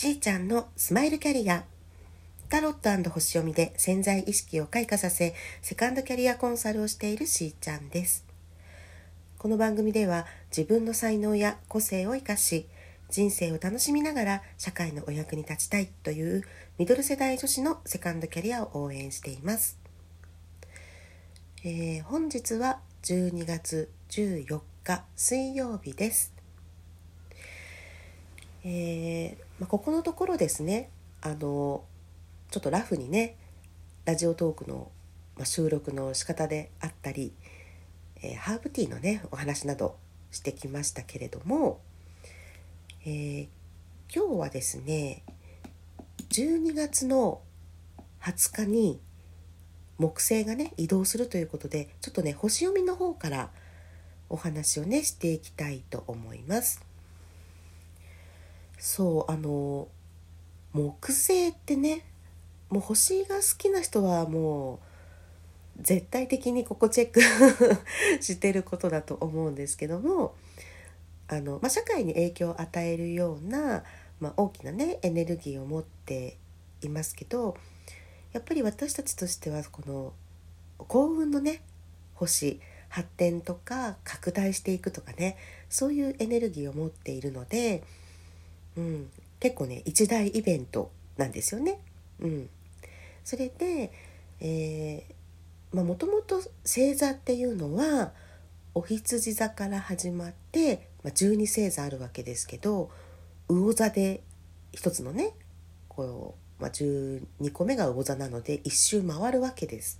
しーちゃんのスマイルキャリア。タロット星読みで潜在意識を開花させセカンドキャリアコンサルをしているしーちゃんです。この番組では自分の才能や個性を生かし人生を楽しみながら社会のお役に立ちたいというミドル世代女子のセカンドキャリアを応援しています、えー、本日は12月14日水曜日です。えー、まあ、ここのところですねあのちょっとラフにねラジオトークの、収録の仕方であったり、えー、ハーブティーのねお話などしてきましたけれども、えー、今日はですね12月の20日に木星がね移動するということでちょっとね星読みの方からお話をねしていきたいと思います。そうあの木星ってねもう星が好きな人はもう絶対的にここチェック してることだと思うんですけどもあの、まあ、社会に影響を与えるような、まあ、大きなねエネルギーを持っていますけどやっぱり私たちとしてはこの幸運のね星発展とか拡大していくとかねそういうエネルギーを持っているのでうん、結構ね一大イベントなんですよね。うん、それで、えー、もともと星座っていうのはお羊座から始まって、まあ、12星座あるわけですけど魚座で一つのねこう、まあ、12個目が魚座なので一周回るわけです。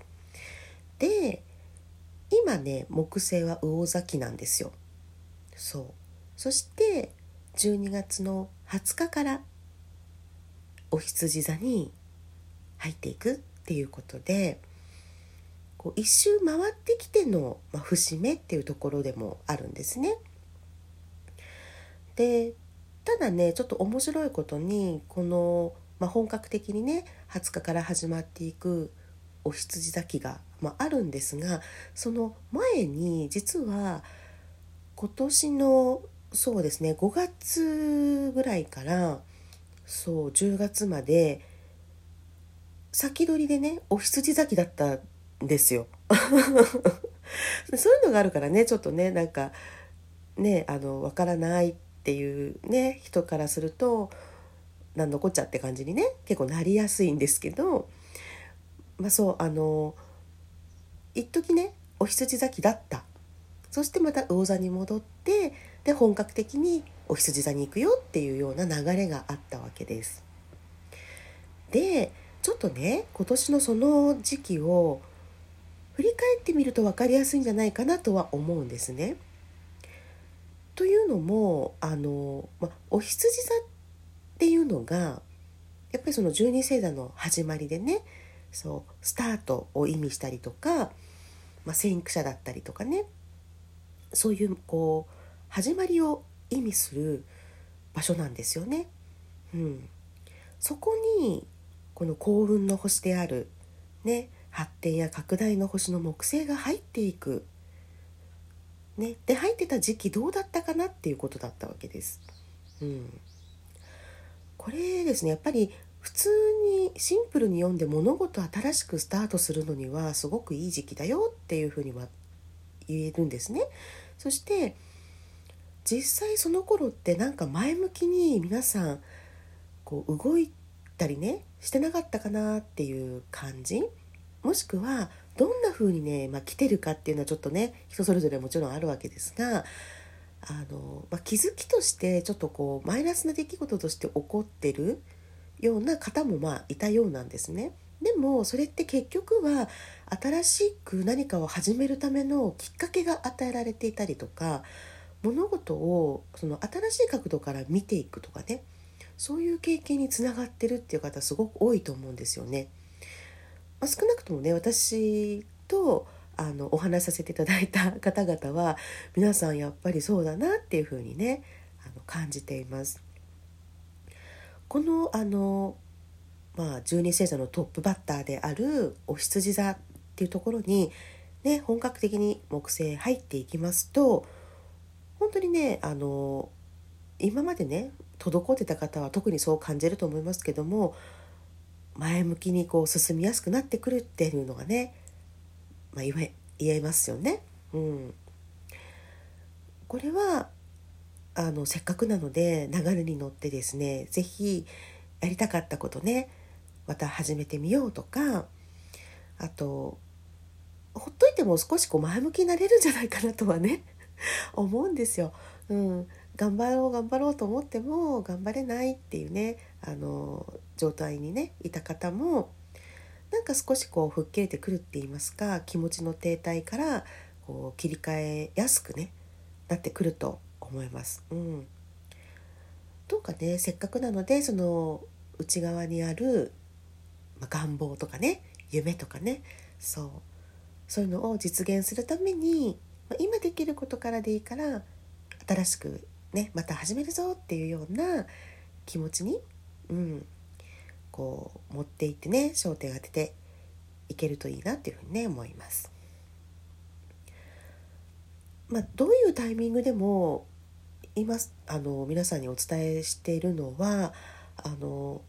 で今ね木星は魚座期なんですよ。そうそして12月の20日からお羊座に入っていくっていうことでこう一周回ってきての、まあ、節目っていうところでもあるんですね。でただねちょっと面白いことにこの、まあ、本格的にね20日から始まっていくお羊座期が、まあ、あるんですがその前に実は今年のそうですね5月ぐらいからそう10月まで先取りでねお羊咲きだったんですよ。そういうのがあるからねちょっとねなんかねあの分からないっていうね人からすると何のこっちゃって感じにね結構なりやすいんですけどまあそうあの一時ねお羊咲きだったそしてまた魚座に戻ってで本格的にお羊座に行くよっていうような流れがあったわけです。でちょっとね今年のその時期を振り返ってみると分かりやすいんじゃないかなとは思うんですね。というのもあの、ま、お羊座っていうのがやっぱりその十二星座の始まりでねそうスタートを意味したりとか、ま、先駆者だったりとかねそういうこう始まりを意味する場所なんですよね。うん、そこにこの幸運の星である、ね、発展や拡大の星の木星が入っていく。ね、で入ってた時期どうだったかなっていうことだったわけです。うん、これですねやっぱり普通にシンプルに読んで物事新しくスタートするのにはすごくいい時期だよっていうふうには言えるんですね。そして実際その頃ってなんか前向きに皆さんこう動いたりねしてなかったかなっていう感じもしくはどんな風にね、まあ、来てるかっていうのはちょっとね人それぞれもちろんあるわけですがあの、まあ、気づきとしてちょっとこうマイナスな出来事として起こってるような方もまあいたようなんですね。でもそれって結局は新しく何かを始めるためのきっかけが与えられていたりとか物事をその新しい角度から見ていくとかねそういう経験につながってるっていう方すごく多いと思うんですよね。まあ、少なくともね私とあのお話しさせていただいた方々は皆さんやっぱりそうだなっていうふうにねあの感じています。このあのまあ十二星座のトップバッターであるお羊座っていうところにね本格的に木星入っていきますと本当にねあの今までね滞ってた方は特にそう感じると思いますけども前向きにこう進みやすくなってくるっていうのがね、まあ、言えますよね。うん、これはあのせっかくなので流れに乗ってですね是非やりたかったことねまた始めてみようとかあとほっといても少しこう前向きになれるんじゃないかなとはね 思うんですよ。うん、頑張ろう頑張ろうと思っても頑張れないっていうねあの状態にねいた方もなんか少しこう吹っ切れてくるって言いますか気持ちの停滞からこう切り替えやすくねなってくると思います。うん、どうかねせっかくなのでその内側にある、まあ、願望とかね夢とかねそうそういうのを実現するために、今できることからでいいから新しくねまた始めるぞっていうような気持ちに、うん、こう持っていってね焦点を当てていけるといいなっていうふうにね思います。まあ、どういうタイミングでも今あの皆さんにお伝えしているのはあの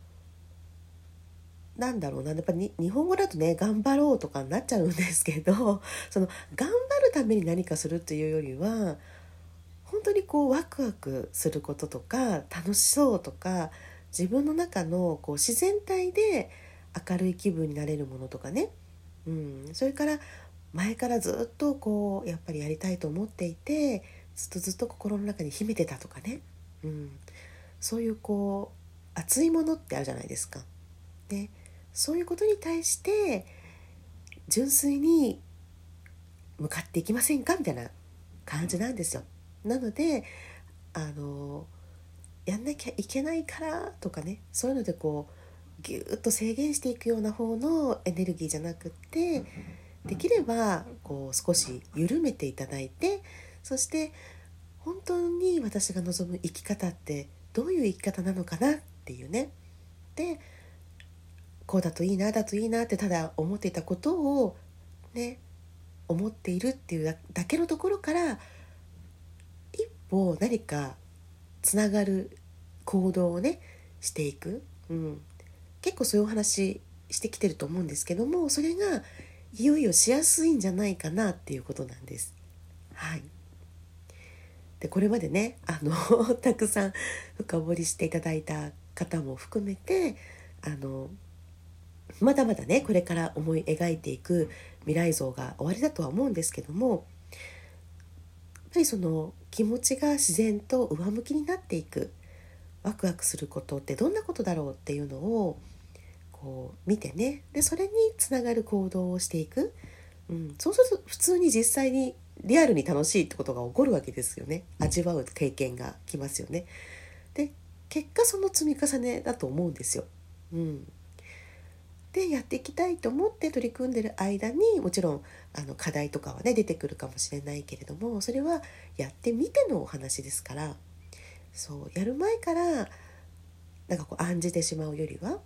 なんだろうな。やっぱり日本語だとね頑張ろうとかになっちゃうんですけど その頑張るために何かするというよりは本当にこうワクワクすることとか楽しそうとか自分の中のこう自然体で明るい気分になれるものとかね、うん、それから前からずっとこうやっぱりやりたいと思っていてずっとずっと心の中に秘めてたとかね、うん、そういうこう熱いものってあるじゃないですか。ね、そういうことに対して純粋に向かっていきませんかみたいな感じなんですよ。なのであのやんなきゃいけないからとかねそういうのでこうギューッと制限していくような方のエネルギーじゃなくってできればこう少し緩めていただいてそして本当に私が望む生き方ってどういう生き方なのかなっていうねでこうだといいなだといいなってただ思っていたことをね思っているっていうだけのところから一歩何かつながる行動をねしていく、うん、結構そういうお話してきてると思うんですけどもそれがいよいよしやすいんじゃないかなっていうことなんです。はい、でこれまでねあの たくさん深掘りしていただいた方も含めてあのまだまだねこれから思い描いていく未来像が終わりだとは思うんですけどもやっぱりその気持ちが自然と上向きになっていくワクワクすることってどんなことだろうっていうのをこう見てねでそれにつながる行動をしていく、うん、そうすると普通に実際にリアルに楽しいってことが起こるわけですよね味わう経験がきますよね。で結果その積み重ねだと思うんですよ。うん、でやっていきたいと思って取り組んでる間にもちろんあの課題とかはね出てくるかもしれないけれどもそれはやってみてのお話ですからそうやる前からなんかこう案じてしまうよりは、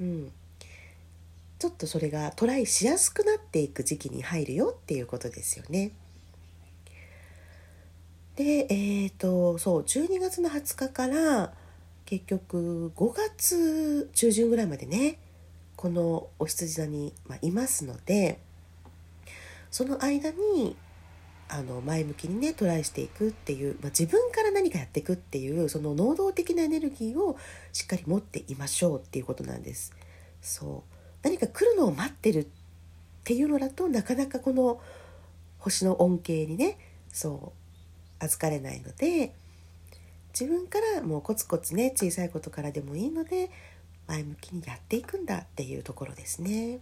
うん、ちょっとそれがトライしやすくなっていく時期に入るよっていうことですよね。でえーと、そう12月の20日から結局5月中旬ぐらいまでねこのお羊座に、まいますのでその間にあの前向きにねトライしていくっていう、まあ、自分から何かやっていくっていうその能動的なエネルギーをしっかり持っていましょうっていうことなんです。そう何か来るのを待ってるっていうのだとなかなかこの星の恩恵にねそう預かれないので自分からもうコツコツね小さいことからでもいいので前向きにやっていくんだっていうところですね。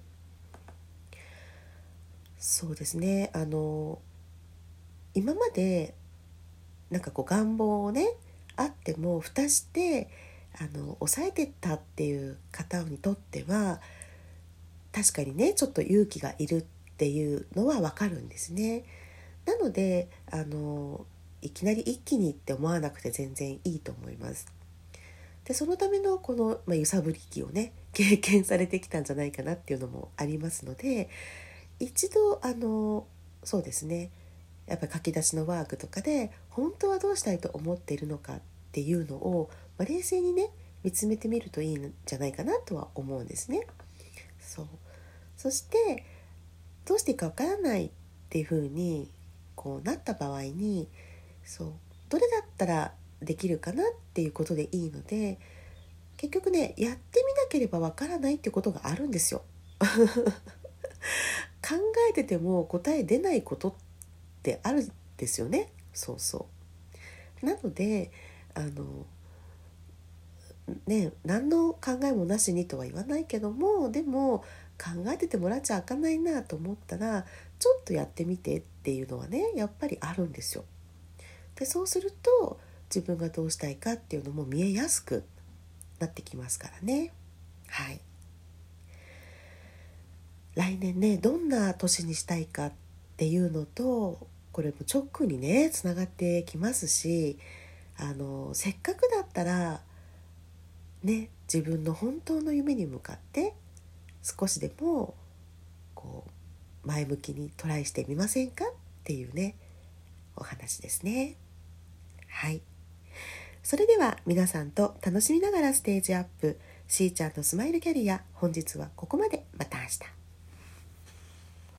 そうですねあの今までなんかこう願望をねあっても蓋してあの抑えてったっていう方にとっては確かにねちょっと勇気がいるっていうのはわかるんですね。なのであのいきなり一気にって思わなくて全然いいと思います。でそのためのこの、まあ、揺さぶり機をね 経験されてきたんじゃないかなっていうのもありますので一度あのそうですねやっぱ書き出しのワークとかで本当はどうしたいと思っているのかっていうのをまあ、冷静にね見つめてみるといいんじゃないかなとは思うんですね。そうそしてどうしていいかわからないっていうふうにこうなった場合にそうどれだったらできるかなっていうことでいいので結局ねやってみなければわからないっていうことがあるんですよ。考えてても答え出ないことってあるんですよねそうそうなのであのね何の考えもなしにとは言わないけどもでも考えててもらっちゃあかないなと思ったらちょっとやってみてっていうのはねやっぱりあるんですよ。でそうすると自分がどうしたいかっていうのも見えやすくなってきますからね。はい。来年ねどんな年にしたいかっていうのとこれも直にねつながってきますしあのせっかくだったらね自分の本当の夢に向かって少しでもこう前向きにトライしてみませんかっていうねお話ですね。はい。それでは皆さんと楽しみながらステージアップ。しーちゃんのスマイルキャリア。本日はここまで。また明日。